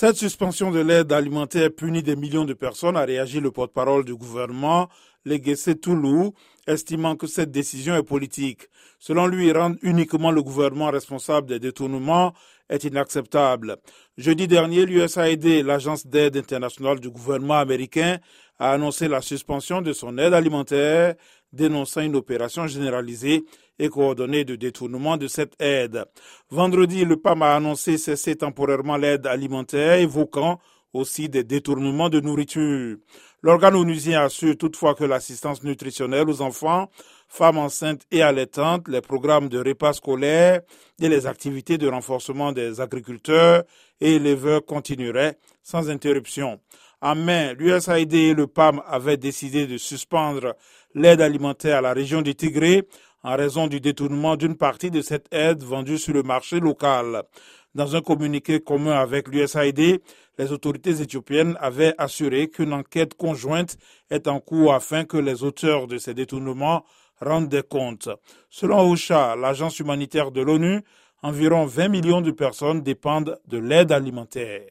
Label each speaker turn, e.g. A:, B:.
A: Cette suspension de l'aide alimentaire punit des millions de personnes, a réagi le porte-parole du gouvernement, Leguessé Toulou, estimant que cette décision est politique. Selon lui, rendre uniquement le gouvernement responsable des détournements est inacceptable. Jeudi dernier, l'USAID, l'agence d'aide internationale du gouvernement américain, a annoncé la suspension de son aide alimentaire, dénonçant une opération généralisée et coordonnée de détournement de cette aide. Vendredi, le PAM a annoncé cesser temporairement l'aide alimentaire, évoquant aussi des détournements de nourriture. L'organe onusien assure toutefois que l'assistance nutritionnelle aux enfants, femmes enceintes et allaitantes, les programmes de repas scolaires et les activités de renforcement des agriculteurs et éleveurs continueraient sans interruption. En mai, l'USAID et le PAM avaient décidé de suspendre l'aide alimentaire à la région du Tigré en raison du détournement d'une partie de cette aide vendue sur le marché local. Dans un communiqué commun avec l'USAID, les autorités éthiopiennes avaient assuré qu'une enquête conjointe est en cours afin que les auteurs de ces détournements rendent des comptes. Selon OCHA, l'agence humanitaire de l'ONU, environ 20 millions de personnes dépendent de l'aide alimentaire.